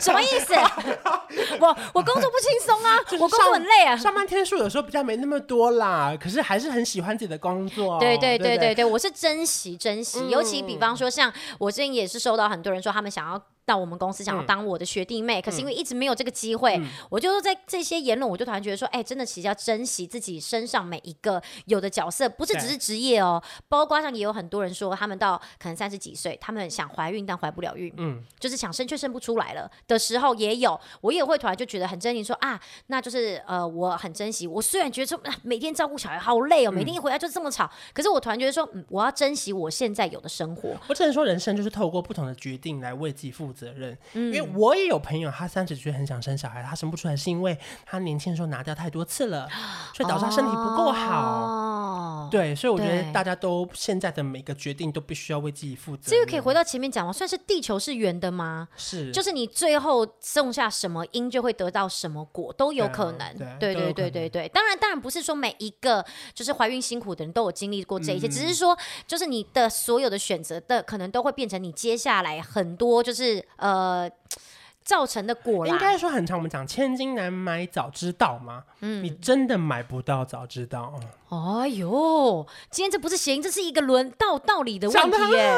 什么意思？我我工作不轻松啊，我工作很累啊，上班天数有时候比较没那么多啦，可是还是很喜欢自己的工作。对对对对对，我是珍惜珍惜，尤其比方说像我最近也是收到很多人说他们想要。到我们公司，想要当我的学弟妹，嗯、可是因为一直没有这个机会，嗯、我就在这些言论，我就突然觉得说，哎、欸，真的其实要珍惜自己身上每一个有的角色，不是只是职业哦，对包括上也有很多人说，他们到可能三十几岁，他们想怀孕但怀不了孕，嗯，就是想生却生不出来了的时候也有，我也会突然就觉得很珍惜，说啊，那就是呃，我很珍惜，我虽然觉得说每天照顾小孩好累哦，每天一回来就这么吵，嗯、可是我突然觉得说，嗯，我要珍惜我现在有的生活。我只能说，人生就是透过不同的决定来为自己负责任，嗯、因为我也有朋友，他三十岁很想生小孩，他生不出来是因为他年轻的时候拿掉太多次了，所以导致他身体不够好。哦、对，所以我觉得大家都现在的每个决定都必须要为自己负责。这个可以回到前面讲吗？算是地球是圆的吗？是，就是你最后种下什么因，就会得到什么果，都有可能。对，对，对，对，对，对。当然，当然不是说每一个就是怀孕辛苦的人都有经历过这一些，嗯、只是说，就是你的所有的选择的可能都会变成你接下来很多就是呃。造成的果啦，应该说很长。我们讲千金难买早知道嘛？嗯，你真的买不到早知道。哎呦，今天这不是谐音，这是一个轮道道理的问题。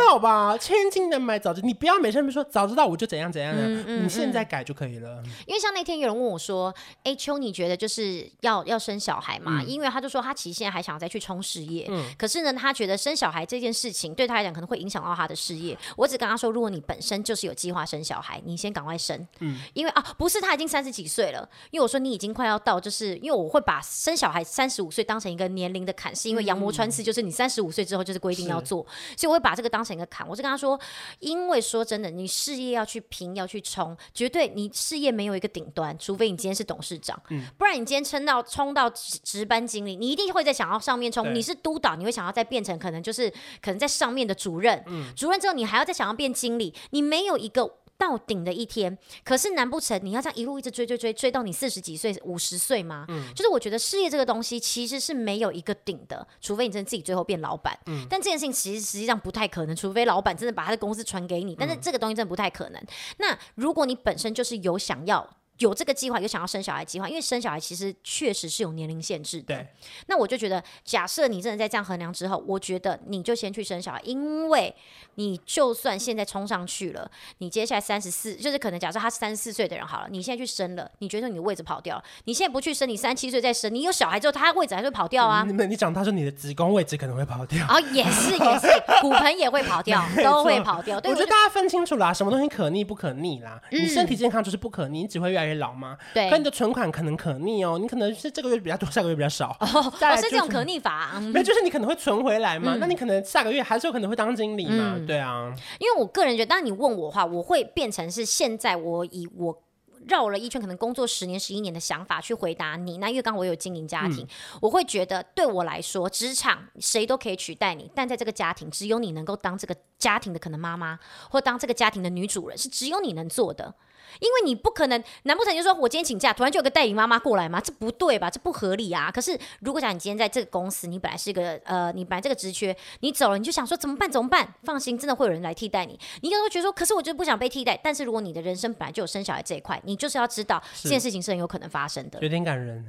好吧？千金难买早知，你不要每次说早知道我就怎样怎样的，嗯嗯、你现在改就可以了。因为像那天有人问我说：“哎，秋，你觉得就是要要生小孩嘛？”嗯、因为他就说他其实现在还想再去冲事业，嗯、可是呢，他觉得生小孩这件事情对他来讲可能会影响到他的事业。我只跟他说，如果你本身就是有计划生小孩，你先赶快生。嗯，因为啊，不是他已经三十几岁了，因为我说你已经快要到，就是因为我会把生小孩三十五岁当成一个年龄的坎，是因为羊膜穿刺就是你三十五岁之后就是规定要做，所以我会把这个当成一个坎。我就跟他说，因为说真的，你事业要去拼要去冲，绝对你事业没有一个顶端，除非你今天是董事长，嗯，不然你今天撑到冲到值班经理，你一定会在想要上面冲。你是督导，你会想要再变成可能就是可能在上面的主任，嗯，主任之后你还要再想要变经理，你没有一个。到顶的一天，可是难不成你要这样一路一直追追追追到你四十几岁、五十岁吗？嗯，就是我觉得事业这个东西其实是没有一个顶的，除非你真的自己最后变老板。嗯，但这件事情其实实际上不太可能，除非老板真的把他的公司传给你。但是这个东西真的不太可能。嗯，那如果你本身就是有想要。有这个计划，有想要生小孩计划，因为生小孩其实确实是有年龄限制的。对。那我就觉得，假设你真的在这样衡量之后，我觉得你就先去生小孩，因为你就算现在冲上去了，你接下来三十四，就是可能假设他是三十四岁的人好了，你现在去生了，你觉得你的位置跑掉了？你现在不去生，你三十七岁再生，你有小孩之后，他的位置还是会跑掉啊？你你讲他说你的子宫位置可能会跑掉啊、哦，也是也是，骨盆也会跑掉，都会跑掉。对，我觉得大家分清楚啦，什么东西可逆不可逆啦？嗯、你身体健康就是不可逆，你只会越来越老吗？对。可你的存款可能可逆哦，你可能是这个月比较多，下个月比较少。哦，就 是、是这种可逆法、啊。没有，就是你可能会存回来嘛，嗯、那你可能下个月还是有可能会当经理嘛，嗯、对啊。因为我个人觉得，当你问我的话，我会变成是现在我以我绕了一圈，可能工作十年、十一年的想法去回答你。那因为刚刚我有经营家庭，嗯、我会觉得对我来说，职场谁都可以取代你，但在这个家庭，只有你能够当这个家庭的可能妈妈，或当这个家庭的女主人，是只有你能做的。因为你不可能，难不成就说我今天请假，突然就有个代理妈妈过来吗？这不对吧？这不合理啊！可是如果讲你今天在这个公司，你本来是一个呃，你本来这个职缺，你走了，你就想说怎么办？怎么办？放心，真的会有人来替代你。你可能会觉得说，可是我就不想被替代。但是如果你的人生本来就有生小孩这一块，你就是要知道这件事情是很有可能发生的。有点感人。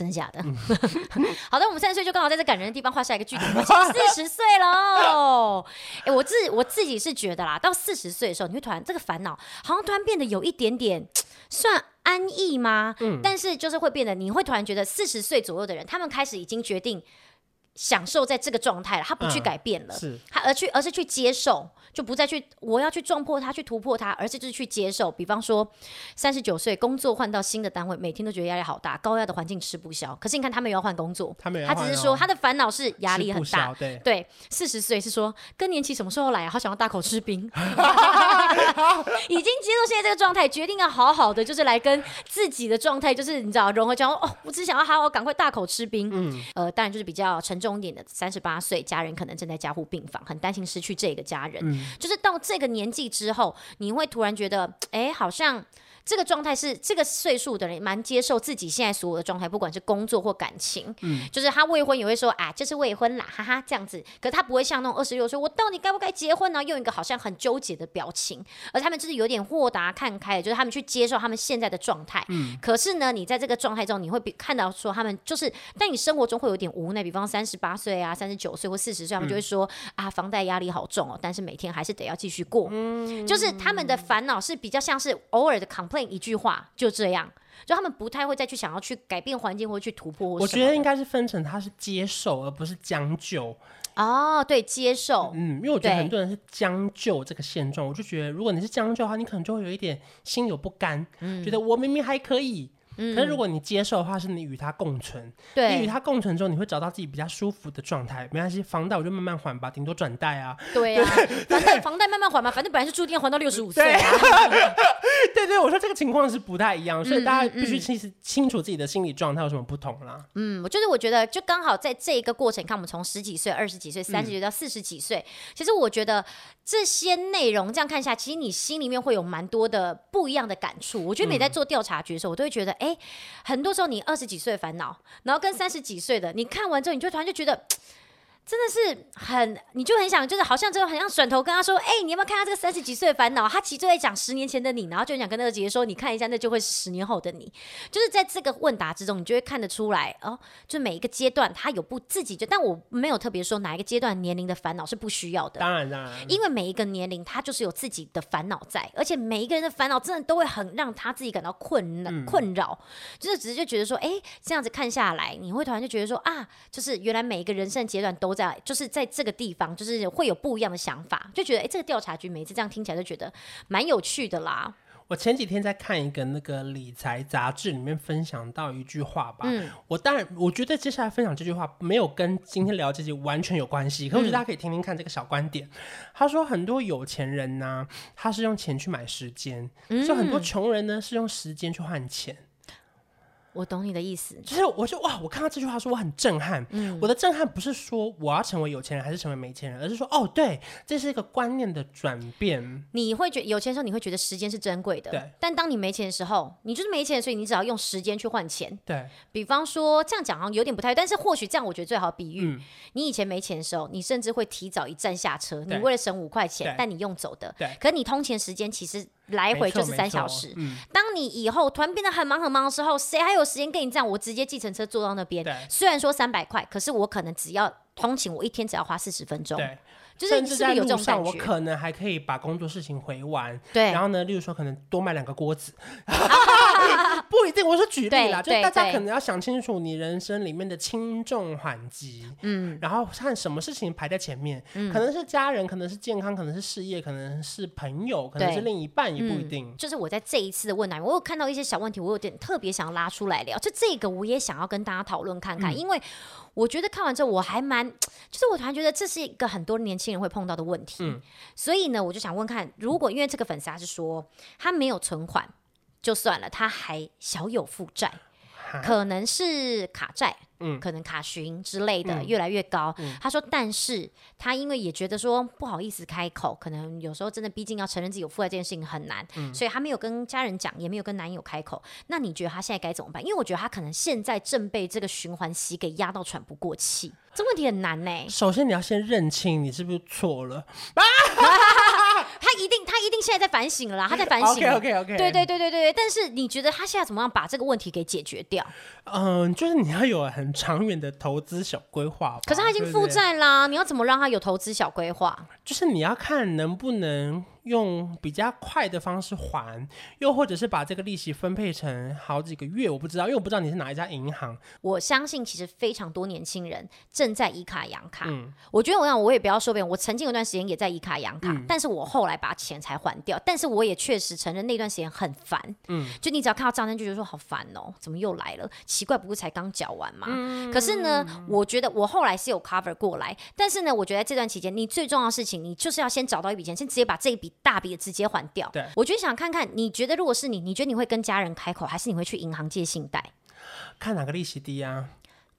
真的假的？嗯、好的，我们三十岁就刚好在这感人的地方画下一个句点。我 四十岁喽，哎、欸，我自我自己是觉得啦，到四十岁的时候，你会突然这个烦恼好像突然变得有一点点 算安逸吗？嗯，但是就是会变得，你会突然觉得四十岁左右的人，他们开始已经决定。享受在这个状态了，他不去改变了，嗯、是他而去而是去接受，就不再去我要去撞破它，去突破它，而是就是去接受。比方说，三十九岁工作换到新的单位，每天都觉得压力好大，高压的环境吃不消。可是你看他们也要换工作，他们、哦，他只是说他的烦恼是压力很大。对，四十岁是说更年期什么时候来啊？好想要大口吃冰，已经接受现在这个状态，决定要好好的就是来跟自己的状态就是你知道融合，讲哦，我只想要好好赶快大口吃冰。嗯，呃，当然就是比较沉重。一点的三十八岁，家人可能正在加护病房，很担心失去这个家人。嗯，就是到这个年纪之后，你会突然觉得，哎，好像这个状态是这个岁数的人蛮接受自己现在所有的状态，不管是工作或感情，嗯，就是他未婚也会说啊，这是未婚啦，哈哈，这样子。可是他不会像那种二十六岁，我到底该不该结婚呢？用一个好像很纠结的表情，而他们就是有点豁达看开，就是他们去接受他们现在的状态。嗯，可是呢，你在这个状态中，你会比看到说他们就是，但你生活中会有点无奈，比方三十八岁啊、三十九岁或四十岁，他们就会说、嗯、啊，房贷压力好重哦，但是每天还是得要继续过。嗯，就是他们的烦恼是比较像是偶尔的 complain 一句话，就这样。就他们不太会再去想要去改变环境或去突破。我觉得应该是分成他是接受而不是将就。哦，对，接受。嗯，因为我觉得很多人是将就这个现状，我就觉得如果你是将就的话，你可能就会有一点心有不甘，嗯、觉得我明明还可以。可是如果你接受的话，是你与他共存。对，你与他共存之后，你会找到自己比较舒服的状态。没关系，房贷我就慢慢还吧，顶多转贷啊。对啊，房贷房贷慢慢还嘛，反正本来是注定要还到六十五岁啊。对 对，我说这个情况是不太一样，所以大家必须其实清楚自己的心理状态有什么不同啦。嗯，我就是我觉得就刚好在这一个过程，你看我们从十几岁、二十几岁、三十岁到四十几岁，其实我觉得这些内容这样看下，其实你心里面会有蛮多的不一样的感触。我觉得每在做调查局的时候，我都会觉得，哎，很多时候你二十几岁烦恼，然后跟三十几岁的，你看完之后，你就突然就觉得。真的是很，你就很想，就是好像就很想转头跟他说，哎、欸，你要不要看到这个三十几岁的烦恼？他其实就在讲十年前的你，然后就很想跟那个姐姐说，你看一下，那就会是十年后的你。就是在这个问答之中，你就会看得出来哦，就每一个阶段他有不自己就，但我没有特别说哪一个阶段年龄的烦恼是不需要的。当然，当然，因为每一个年龄他就是有自己的烦恼在，而且每一个人的烦恼真的都会很让他自己感到困难、困扰。就是只是就觉得说，哎、欸，这样子看下来，你会突然就觉得说啊，就是原来每一个人生阶段都在，就是在这个地方，就是会有不一样的想法，就觉得哎，这个调查局每次这样听起来就觉得蛮有趣的啦。我前几天在看一个那个理财杂志，里面分享到一句话吧。嗯，我当然我觉得接下来分享这句话没有跟今天聊这些完全有关系，可我觉得大家可以听听看这个小观点。嗯、他说很多有钱人呢，他是用钱去买时间，嗯，就很多穷人呢是用时间去换钱。我懂你的意思，就是我就哇，我看到这句话说我很震撼。嗯，我的震撼不是说我要成为有钱人还是成为没钱人，而是说哦，对，这是一个观念的转变。你会觉得有钱的时候，你会觉得时间是珍贵的。对。但当你没钱的时候，你就是没钱，所以你只要用时间去换钱。对。比方说这样讲好像有点不太对，但是或许这样我觉得最好比喻。嗯。你以前没钱的时候，你甚至会提早一站下车，你为了省五块钱，但你用走的。对。可是你通勤时间其实。来回就是三小时。嗯，当你以后突然变得很忙很忙的时候，谁还有时间跟你这样？我直接计程车坐到那边，虽然说三百块，可是我可能只要通勤，我一天只要花四十分钟。对。就是甚至在路上，我可能还可以把工作事情回完。对，然后呢，例如说，可能多买两个锅子，不一定。我是举例啦，就大家可能要想清楚你人生里面的轻重缓急，嗯，然后看什么事情排在前面，可能是家人，可能是健康，可能是事业，可能是朋友，可能是另一半，也不一定。就是我在这一次的问答，我有看到一些小问题，我有点特别想要拉出来聊，就这个我也想要跟大家讨论看看，因为。我觉得看完之后，我还蛮，就是我突然觉得这是一个很多年轻人会碰到的问题，嗯，所以呢，我就想问看，如果因为这个粉丝他是说他没有存款就算了，他还小有负债，可能是卡债。嗯，可能卡询之类的越来越高。他说，但是他因为也觉得说不好意思开口，可能有时候真的毕竟要承认自己有负债这件事情很难，嗯、所以他没有跟家人讲，也没有跟男友开口。那你觉得他现在该怎么办？因为我觉得他可能现在正被这个循环洗给压到喘不过气，这问题很难呢。首先你要先认清你是不是错了。他 一定，现在在反省了啦，他在反省。OK OK OK。对对对对对，但是你觉得他现在怎么样把这个问题给解决掉？嗯，就是你要有很长远的投资小规划。可是他已经负债啦，你要怎么让他有投资小规划？就是你要看能不能。用比较快的方式还，又或者是把这个利息分配成好几个月，我不知道，因为我不知道你是哪一家银行。我相信其实非常多年轻人正在以卡养卡。嗯，我觉得我想我也不要说别人，我曾经有段时间也在以卡养卡，嗯、但是我后来把钱才还掉。但是我也确实承认那段时间很烦。嗯，就你只要看到账单就觉得说好烦哦，怎么又来了？奇怪，不过才刚缴完嘛。嗯、可是呢，我觉得我后来是有 cover 过来，但是呢，我觉得在这段期间，你最重要的事情，你就是要先找到一笔钱，先直接把这一笔。大笔直接还掉。对，我就想看看，你觉得如果是你，你觉得你会跟家人开口，还是你会去银行借信贷？看哪个利息低啊？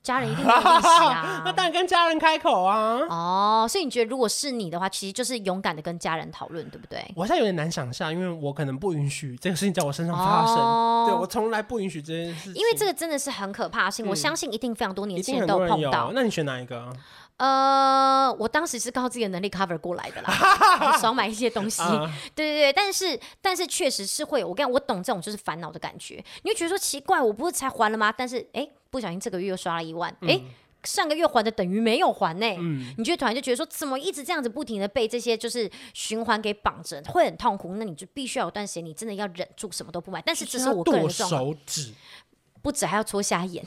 家人一定会利息啊。那当然跟家人开口啊。哦，所以你觉得如果是你的话，其实就是勇敢的跟家人讨论，对不对？我现在有点难想象，因为我可能不允许这个事情在我身上发生。哦、对，我从来不允许这件事情。因为这个真的是很可怕的事情，嗯、我相信一定非常多年轻人都碰到。那你选哪一个？呃，我当时是靠自己的能力 cover 过来的啦，少买一些东西。Uh, 对对对，但是但是确实是会有，我跟你讲，我懂这种就是烦恼的感觉。你会觉得说奇怪，我不是才还了吗？但是哎，不小心这个月又刷了一万，哎、嗯，上个月还的等于没有还呢。嗯，你就突然就觉得说，怎么一直这样子不停的被这些就是循环给绑着，会很痛苦。那你就必须要有段时间，你真的要忍住什么都不买。但是这是我个人的状况，手指不止还要戳瞎眼，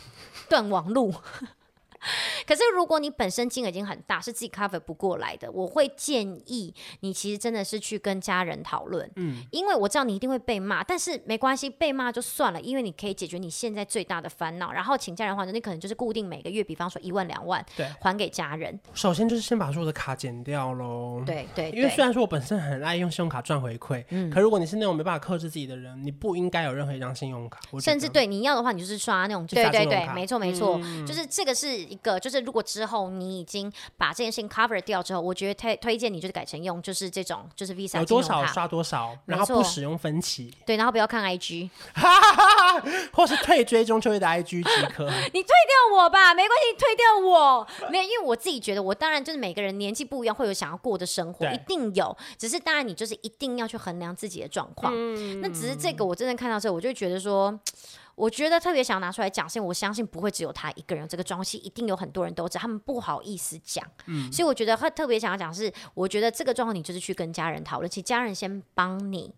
断网路。可是，如果你本身金额已经很大，是自己 cover 不过来的，我会建议你其实真的是去跟家人讨论。嗯，因为我知道你一定会被骂，但是没关系，被骂就算了，因为你可以解决你现在最大的烦恼。然后请家人还，你可能就是固定每个月，比方说一万两万，对，还给家人。首先就是先把所有的卡剪掉喽。对对，因为虽然说我本身很爱用信用卡赚回馈，嗯，可如果你是那种没办法克制自己的人，你不应该有任何一张信用卡。甚至对你要的话，你就是刷那种，对对对，没错没错，嗯、就是这个是一个，就是如果。之后你已经把这件事情 cover 掉之后，我觉得推推荐你就是改成用就是这种就是 Visa 有多少刷多少，然后不使用分期，对，然后不要看 IG，或是退追中秋月的 IG 即可。你退掉我吧，没关系，退掉我没有，因为我自己觉得我当然就是每个人年纪不一样，会有想要过的生活，一定有，只是当然你就是一定要去衡量自己的状况。嗯、那只是这个我真的看到这，我就觉得说。我觉得特别想拿出来讲，是因为我相信不会只有他一个人，这个状况一定有很多人都知道，他们不好意思讲。嗯，所以我觉得他特别想要讲是，我觉得这个状况你就是去跟家人讨论，请家人先帮你，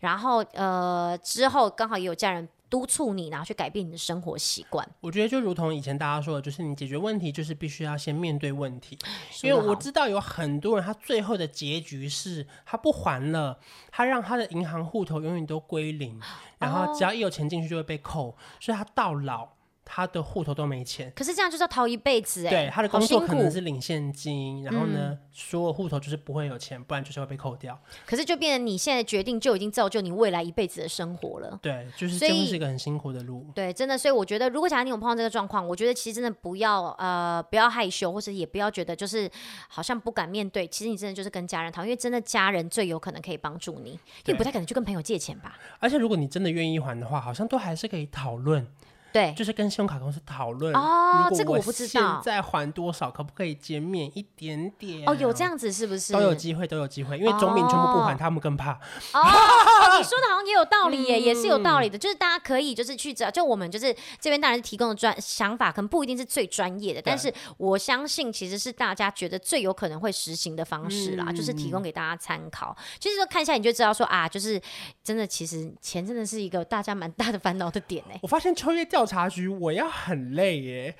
然后呃之后刚好也有家人。督促你，然后去改变你的生活习惯。我觉得就如同以前大家说的，就是你解决问题，就是必须要先面对问题。因为我知道有很多人，他最后的结局是他不还了，他让他的银行户头永远都归零，然后只要一有钱进去就会被扣，所以他到老。他的户头都没钱，可是这样就是要逃一辈子哎。对，他的工作可能是领现金，然后呢，嗯、所有户头就是不会有钱，不然就是会被扣掉。可是就变成你现在决定就已经造就你未来一辈子的生活了。对，就是真的是一个很辛苦的路。对，真的，所以我觉得，如果假如你有碰到这个状况，我觉得其实真的不要呃不要害羞，或者也不要觉得就是好像不敢面对。其实你真的就是跟家人讨，因为真的家人最有可能可以帮助你，因为不太可能去跟朋友借钱吧。而且如果你真的愿意还的话，好像都还是可以讨论。对，就是跟信用卡公司讨论哦，这个我不知道。现在还多少，可不可以减免一点点？哦，有这样子是不是？都有机会，都有机会，因为总比全部不还，他们更怕。哦，你说的好像也有道理耶，也是有道理的。就是大家可以就是去找，就我们就是这边当然是提供的专想法，可能不一定是最专业的，但是我相信其实是大家觉得最有可能会实行的方式啦，就是提供给大家参考。就是说看一下你就知道说啊，就是真的，其实钱真的是一个大家蛮大的烦恼的点哎。我发现秋月掉。调查局，我要很累耶。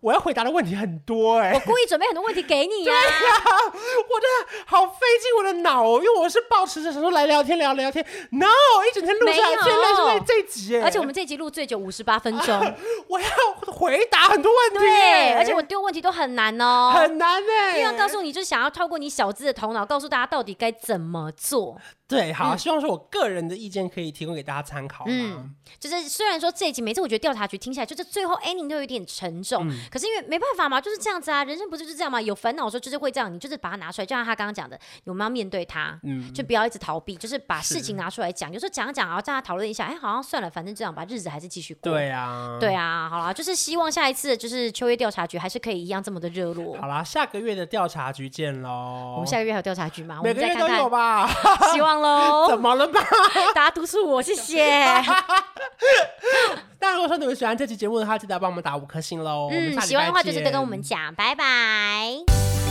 我要回答的问题很多哎、欸，我故意准备很多问题给你呀、啊。对呀、啊，我真的好费尽我的脑哦，因为我是抱持着想说来聊天聊聊天，no，一整天录下来最累是在这一集哎，而且我们这一集录最久五十八分钟、啊，我要回答很多问题，对，而且我丢问题都很难哦，很难哎，因为要告诉你，就是想要透过你小资的头脑，告诉大家到底该怎么做。对，好，希望说我个人的意见可以提供给大家参考。嗯，就是虽然说这一集每次我觉得调查局听起来就是最后 ending 都有点沉重，嗯、可是因为没办法嘛，就是这样子啊，人生不就是这样嘛，有烦恼的时候就是会这样，你就是把它拿出来，就像他刚刚讲的，我们要面对它，嗯，就不要一直逃避，就是把事情拿出来讲，是有时候讲一讲，然后大家讨论一下，哎，好像算了，反正这样吧，日子还是继续过。对啊，对啊，好啦，就是希望下一次就是秋月调查局还是可以一样这么的热络。好啦，下个月的调查局见喽。我们下个月还有调查局吗？每个月都有吧？希望喽。怎么了？大家督促我，谢谢。那如果说你们喜欢这期节目的话，记得帮我们打五颗星喽。嗯，喜欢的话就记得跟我们讲，拜拜。